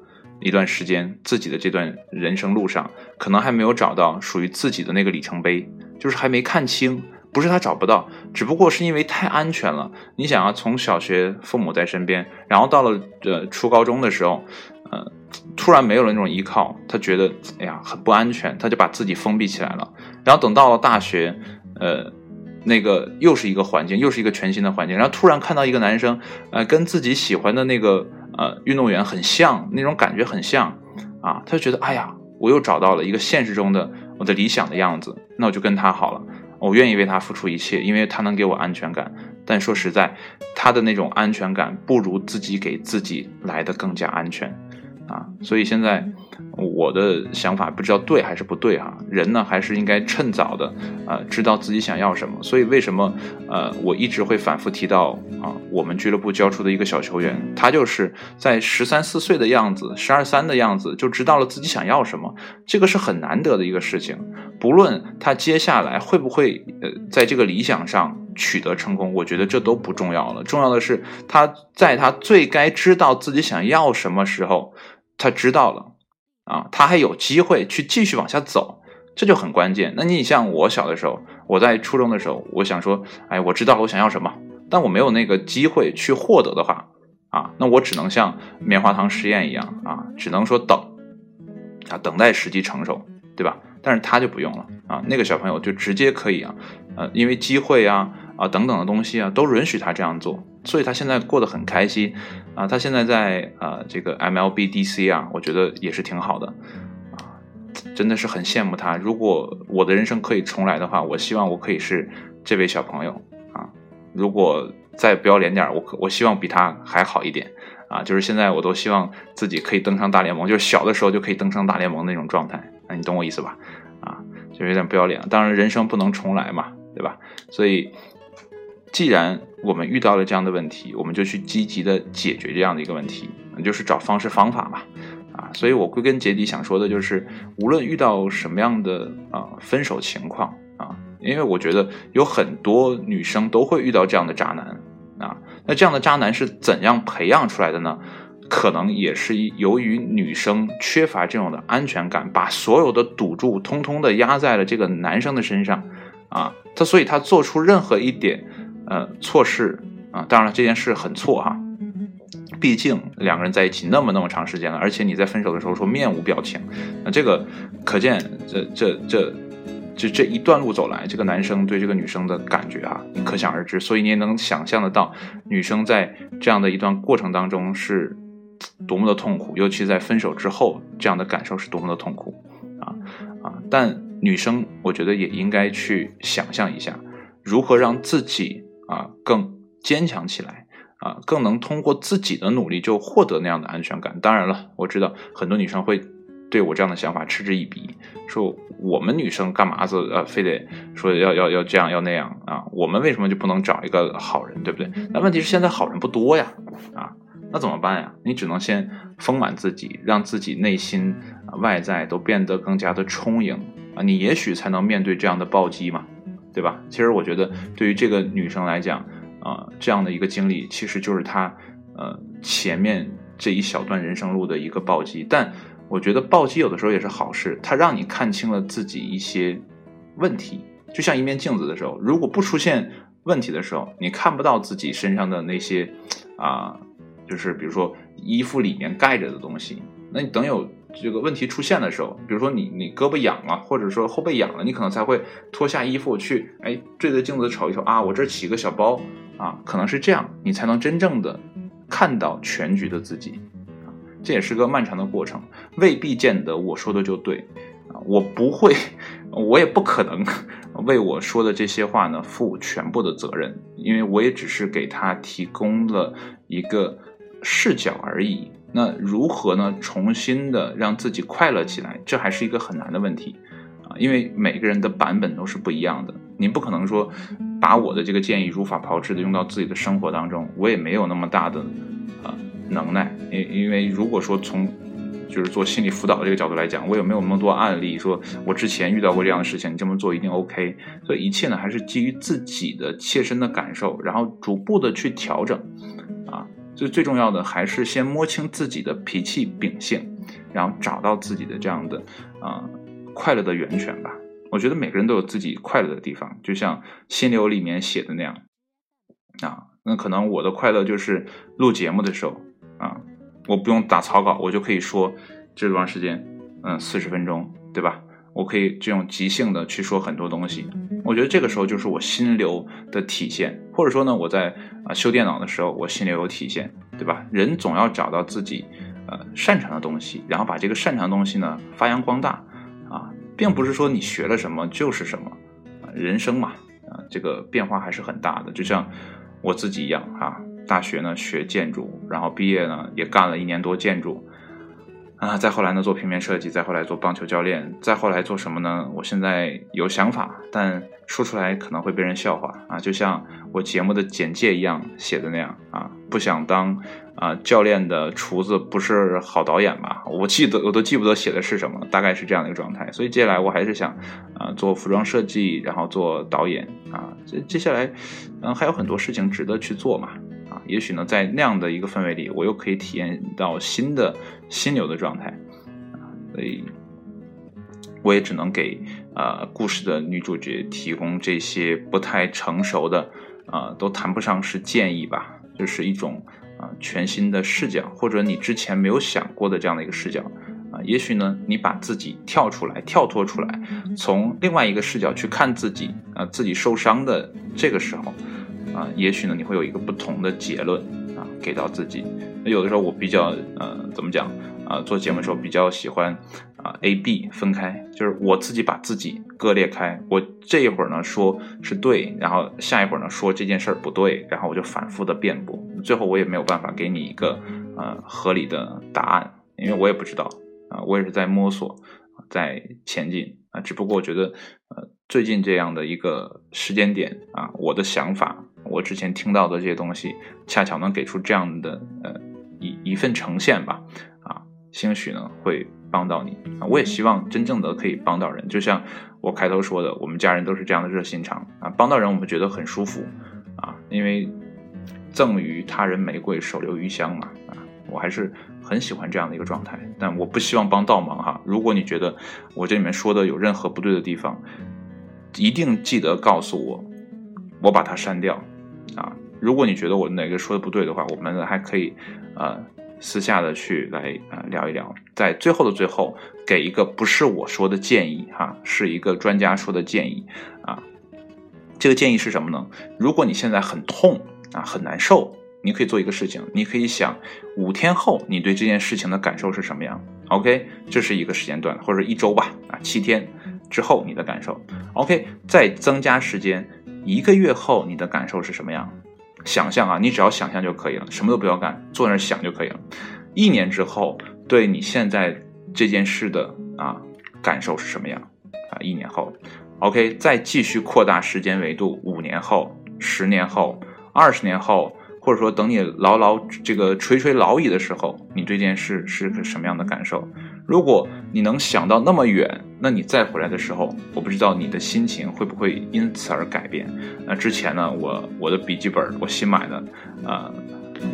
一段时间，自己的这段人生路上，可能还没有找到属于自己的那个里程碑，就是还没看清不是他找不到，只不过是因为太安全了。你想啊，从小学父母在身边，然后到了呃初高中的时候，呃，突然没有了那种依靠，他觉得哎呀很不安全，他就把自己封闭起来了。然后等到了大学，呃。那个又是一个环境，又是一个全新的环境，然后突然看到一个男生，呃，跟自己喜欢的那个呃运动员很像，那种感觉很像，啊，他就觉得，哎呀，我又找到了一个现实中的我的理想的样子，那我就跟他好了，我愿意为他付出一切，因为他能给我安全感。但说实在，他的那种安全感不如自己给自己来的更加安全，啊，所以现在。我的想法不知道对还是不对哈，人呢还是应该趁早的，呃，知道自己想要什么。所以为什么呃我一直会反复提到啊，我们俱乐部教出的一个小球员，他就是在十三四岁的样子，十二三的样子就知道了自己想要什么，这个是很难得的一个事情。不论他接下来会不会呃在这个理想上取得成功，我觉得这都不重要了，重要的是他在他最该知道自己想要什么时候，他知道了。啊，他还有机会去继续往下走，这就很关键。那你像我小的时候，我在初中的时候，我想说，哎，我知道我想要什么，但我没有那个机会去获得的话，啊，那我只能像棉花糖实验一样啊，只能说等，啊，等待时机成熟，对吧？但是他就不用了啊，那个小朋友就直接可以啊，呃，因为机会啊啊等等的东西啊，都允许他这样做。所以他现在过得很开心，啊，他现在在啊这个 MLB DC 啊，我觉得也是挺好的，啊，真的是很羡慕他。如果我的人生可以重来的话，我希望我可以是这位小朋友啊。如果再不要脸点，我可我希望比他还好一点啊。就是现在我都希望自己可以登上大联盟，就是小的时候就可以登上大联盟那种状态。那你懂我意思吧？啊，就有点不要脸。当然人生不能重来嘛，对吧？所以。既然我们遇到了这样的问题，我们就去积极的解决这样的一个问题，就是找方式方法嘛，啊，所以我归根结底想说的就是，无论遇到什么样的啊分手情况啊，因为我觉得有很多女生都会遇到这样的渣男啊，那这样的渣男是怎样培养出来的呢？可能也是由于女生缺乏这种的安全感，把所有的赌注通通的压在了这个男生的身上啊，他所以他做出任何一点。呃，错事啊，当然了，这件事很错哈，毕竟两个人在一起那么那么长时间了，而且你在分手的时候说面无表情，那这个可见这这这这这一段路走来，这个男生对这个女生的感觉啊，你可想而知，所以你也能想象得到，女生在这样的一段过程当中是多么的痛苦，尤其在分手之后，这样的感受是多么的痛苦啊啊！但女生我觉得也应该去想象一下，如何让自己。啊，更坚强起来啊，更能通过自己的努力就获得那样的安全感。当然了，我知道很多女生会对我这样的想法嗤之以鼻，说我们女生干嘛子呃，非得说要要要这样要那样啊？我们为什么就不能找一个好人，对不对？那问题是现在好人不多呀，啊，那怎么办呀？你只能先丰满自己，让自己内心外在都变得更加的充盈啊，你也许才能面对这样的暴击嘛。对吧？其实我觉得，对于这个女生来讲，啊，这样的一个经历，其实就是她，呃，前面这一小段人生路的一个暴击。但我觉得暴击有的时候也是好事，它让你看清了自己一些问题。就像一面镜子的时候，如果不出现问题的时候，你看不到自己身上的那些，啊，就是比如说衣服里面盖着的东西。那你等有。这个问题出现的时候，比如说你你胳膊痒了，或者说后背痒了，你可能才会脱下衣服去，哎，对着镜子瞅一瞅啊，我这起个小包啊，可能是这样，你才能真正的看到全局的自己，这也是个漫长的过程，未必见得我说的就对啊，我不会，我也不可能为我说的这些话呢负全部的责任，因为我也只是给他提供了一个视角而已。那如何呢？重新的让自己快乐起来，这还是一个很难的问题啊！因为每个人的版本都是不一样的，您不可能说把我的这个建议如法炮制的用到自己的生活当中，我也没有那么大的呃能耐。因因为如果说从就是做心理辅导这个角度来讲，我也没有那么多案例说我之前遇到过这样的事情，你这么做一定 OK。所以一切呢，还是基于自己的切身的感受，然后逐步的去调整。最最重要的还是先摸清自己的脾气秉性，然后找到自己的这样的啊快乐的源泉吧。我觉得每个人都有自己快乐的地方，就像心流里面写的那样啊。那可能我的快乐就是录节目的时候啊，我不用打草稿，我就可以说这段时间，嗯，四十分钟，对吧？我可以这种即兴的去说很多东西。我觉得这个时候就是我心流的体现，或者说呢，我在啊修电脑的时候，我心流有体现，对吧？人总要找到自己呃擅长的东西，然后把这个擅长的东西呢发扬光大啊，并不是说你学了什么就是什么，人生嘛啊，这个变化还是很大的，就像。我自己一样啊，大学呢学建筑，然后毕业呢也干了一年多建筑，啊，再后来呢做平面设计，再后来做棒球教练，再后来做什么呢？我现在有想法，但说出来可能会被人笑话啊，就像我节目的简介一样写的那样啊，不想当。啊，教练的厨子不是好导演吧？我记得我都记不得写的是什么，大概是这样的一个状态。所以接下来我还是想，啊，做服装设计，然后做导演啊。接接下来，嗯，还有很多事情值得去做嘛。也许呢，在那样的一个氛围里，我又可以体验到新的心流的状态。啊，所以我也只能给呃故事的女主角提供这些不太成熟的，啊，都谈不上是建议吧，就是一种。啊，全新的视角，或者你之前没有想过的这样的一个视角，啊，也许呢，你把自己跳出来，跳脱出来，从另外一个视角去看自己，啊，自己受伤的这个时候，啊，也许呢，你会有一个不同的结论，啊，给到自己。那有的时候我比较，呃，怎么讲？啊，做节目的时候比较喜欢。啊，A、B 分开，就是我自己把自己割裂开。我这一会儿呢说是对，然后下一会儿呢说这件事儿不对，然后我就反复的辩驳，最后我也没有办法给你一个呃合理的答案，因为我也不知道啊，我也是在摸索，在前进啊。只不过我觉得呃最近这样的一个时间点啊，我的想法，我之前听到的这些东西，恰巧能给出这样的呃一一份呈现吧啊，兴许呢会。帮到你！我也希望真正的可以帮到人，就像我开头说的，我们家人都是这样的热心肠啊！帮到人，我们觉得很舒服啊，因为赠予他人玫瑰，手留余香嘛啊！我还是很喜欢这样的一个状态，但我不希望帮倒忙哈。如果你觉得我这里面说的有任何不对的地方，一定记得告诉我，我把它删掉啊！如果你觉得我哪个说的不对的话，我们还可以呃。私下的去来啊聊一聊，在最后的最后给一个不是我说的建议哈，是一个专家说的建议啊。这个建议是什么呢？如果你现在很痛啊很难受，你可以做一个事情，你可以想五天后你对这件事情的感受是什么样。OK，这是一个时间段或者一周吧啊七天之后你的感受。OK，再增加时间，一个月后你的感受是什么样？想象啊，你只要想象就可以了，什么都不要干，坐那儿想就可以了。一年之后，对你现在这件事的啊感受是什么样啊？一年后，OK，再继续扩大时间维度，五年后、十年后、二十年后。或者说，等你牢牢这个垂垂老矣的时候，你对这件事是个什么样的感受？如果你能想到那么远，那你再回来的时候，我不知道你的心情会不会因此而改变。那之前呢，我我的笔记本我新买的，呃，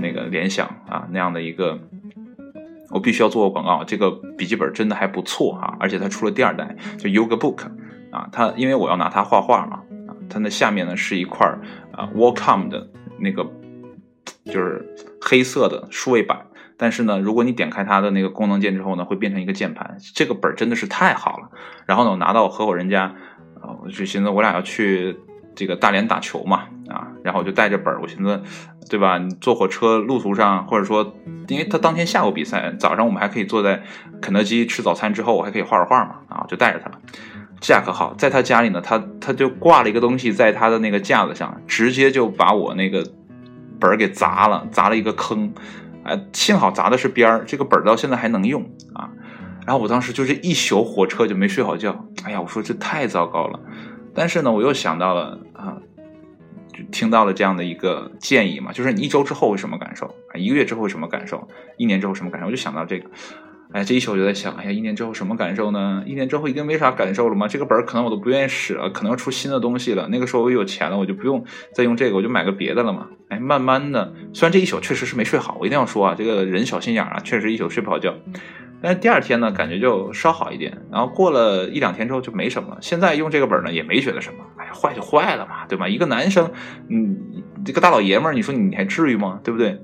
那个联想啊那样的一个，我必须要做个广告，这个笔记本真的还不错哈，而且它出了第二代，就 Yoga Book 啊，它因为我要拿它画画嘛，啊，它那下面呢是一块啊 Wacom 的那个。就是黑色的数位板，但是呢，如果你点开它的那个功能键之后呢，会变成一个键盘。这个本真的是太好了。然后呢，我拿到合伙人家，啊，我就寻思我俩要去这个大连打球嘛，啊，然后我就带着本我寻思，对吧？你坐火车路途上，或者说，因为他当天下午比赛，早上我们还可以坐在肯德基吃早餐之后，我还可以画着画嘛，啊，就带着它了。这下可好，在他家里呢，他他就挂了一个东西在他的那个架子上，直接就把我那个。本儿给砸了，砸了一个坑，哎，幸好砸的是边儿，这个本儿到现在还能用啊。然后我当时就这一宿火车就没睡好觉，哎呀，我说这太糟糕了。但是呢，我又想到了啊，就听到了这样的一个建议嘛，就是你一周之后会什么感受啊？一个月之后会什么感受？一年之后什么感受？我就想到这个。哎，这一宿我就在想，哎呀，一年之后什么感受呢？一年之后已经没啥感受了吗？这个本儿可能我都不愿意使了，可能要出新的东西了。那个时候我有钱了，我就不用再用这个，我就买个别的了嘛。哎，慢慢的，虽然这一宿确实是没睡好，我一定要说啊，这个人小心眼啊，确实一宿睡不好觉。但是第二天呢，感觉就稍好一点，然后过了一两天之后就没什么了。现在用这个本呢，也没觉得什么，哎呀，坏就坏了嘛，对吧？一个男生，嗯，这个大老爷们儿，你说你还至于吗？对不对？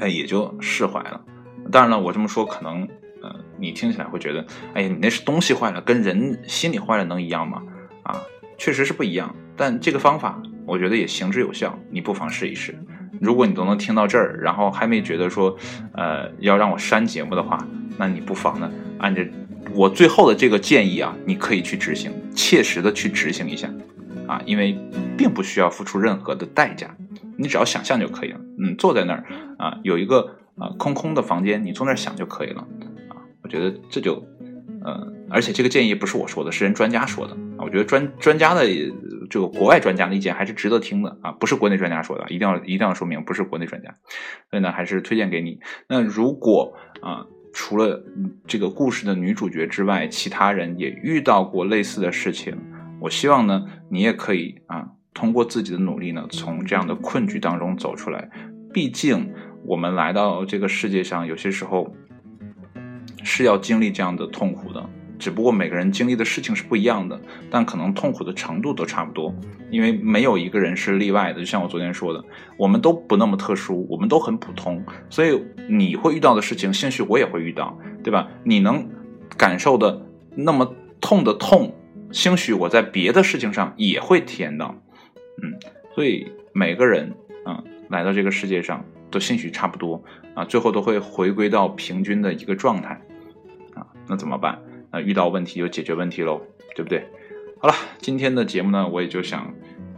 哎，也就释怀了。当然了，我这么说可能，呃，你听起来会觉得，哎呀，你那是东西坏了，跟人心里坏了能一样吗？啊，确实是不一样。但这个方法，我觉得也行之有效，你不妨试一试。如果你都能听到这儿，然后还没觉得说，呃，要让我删节目的话，那你不妨呢，按照我最后的这个建议啊，你可以去执行，切实的去执行一下，啊，因为并不需要付出任何的代价，你只要想象就可以了。嗯，坐在那儿啊，有一个啊空空的房间，你坐那儿想就可以了，啊，我觉得这就，呃，而且这个建议不是我说的，是人专家说的啊，我觉得专专家的。这个国外专家的意见还是值得听的啊，不是国内专家说的，一定要一定要说明不是国内专家，所以呢还是推荐给你。那如果啊除了这个故事的女主角之外，其他人也遇到过类似的事情，我希望呢你也可以啊通过自己的努力呢从这样的困局当中走出来。毕竟我们来到这个世界上，有些时候是要经历这样的痛苦的。只不过每个人经历的事情是不一样的，但可能痛苦的程度都差不多，因为没有一个人是例外的。就像我昨天说的，我们都不那么特殊，我们都很普通，所以你会遇到的事情，兴许我也会遇到，对吧？你能感受的那么痛的痛，兴许我在别的事情上也会体验到，嗯，所以每个人啊来到这个世界上都兴许差不多啊，最后都会回归到平均的一个状态啊，那怎么办？那遇到问题就解决问题喽，对不对？好了，今天的节目呢，我也就想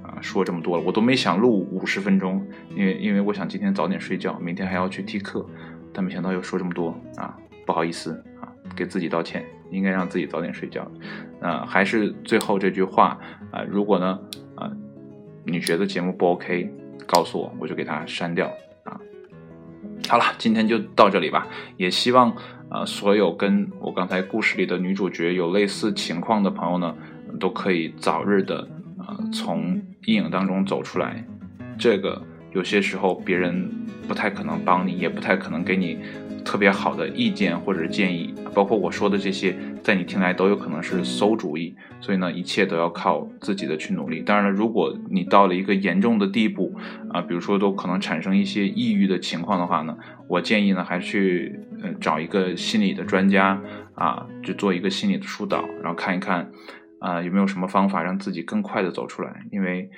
啊说这么多了。我都没想录五十分钟，因为因为我想今天早点睡觉，明天还要去替课。但没想到又说这么多啊，不好意思啊，给自己道歉，应该让自己早点睡觉。啊，还是最后这句话啊，如果呢啊你觉得节目不 OK，告诉我，我就给它删掉。好了，今天就到这里吧，也希望。啊，所有跟我刚才故事里的女主角有类似情况的朋友呢，都可以早日的啊从阴影当中走出来。这个有些时候别人不太可能帮你，也不太可能给你。特别好的意见或者建议，包括我说的这些，在你听来都有可能是馊主意，所以呢，一切都要靠自己的去努力。当然了，如果你到了一个严重的地步啊，比如说都可能产生一些抑郁的情况的话呢，我建议呢，还去嗯找一个心理的专家啊，就做一个心理的疏导，然后看一看啊有没有什么方法让自己更快的走出来，因为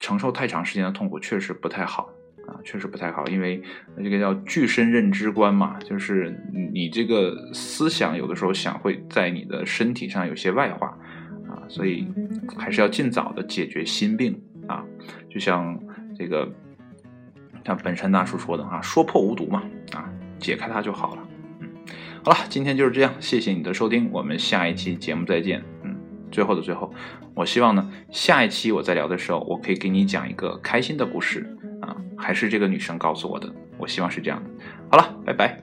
承受太长时间的痛苦确实不太好。啊，确实不太好，因为这个叫具身认知观嘛，就是你这个思想有的时候想会在你的身体上有些外化啊，所以还是要尽早的解决心病啊，就像这个像本山大叔说的啊，说破无毒嘛啊，解开它就好了。嗯，好了，今天就是这样，谢谢你的收听，我们下一期节目再见。嗯，最后的最后，我希望呢，下一期我再聊的时候，我可以给你讲一个开心的故事。还是这个女生告诉我的我希望是这样的。好了拜拜。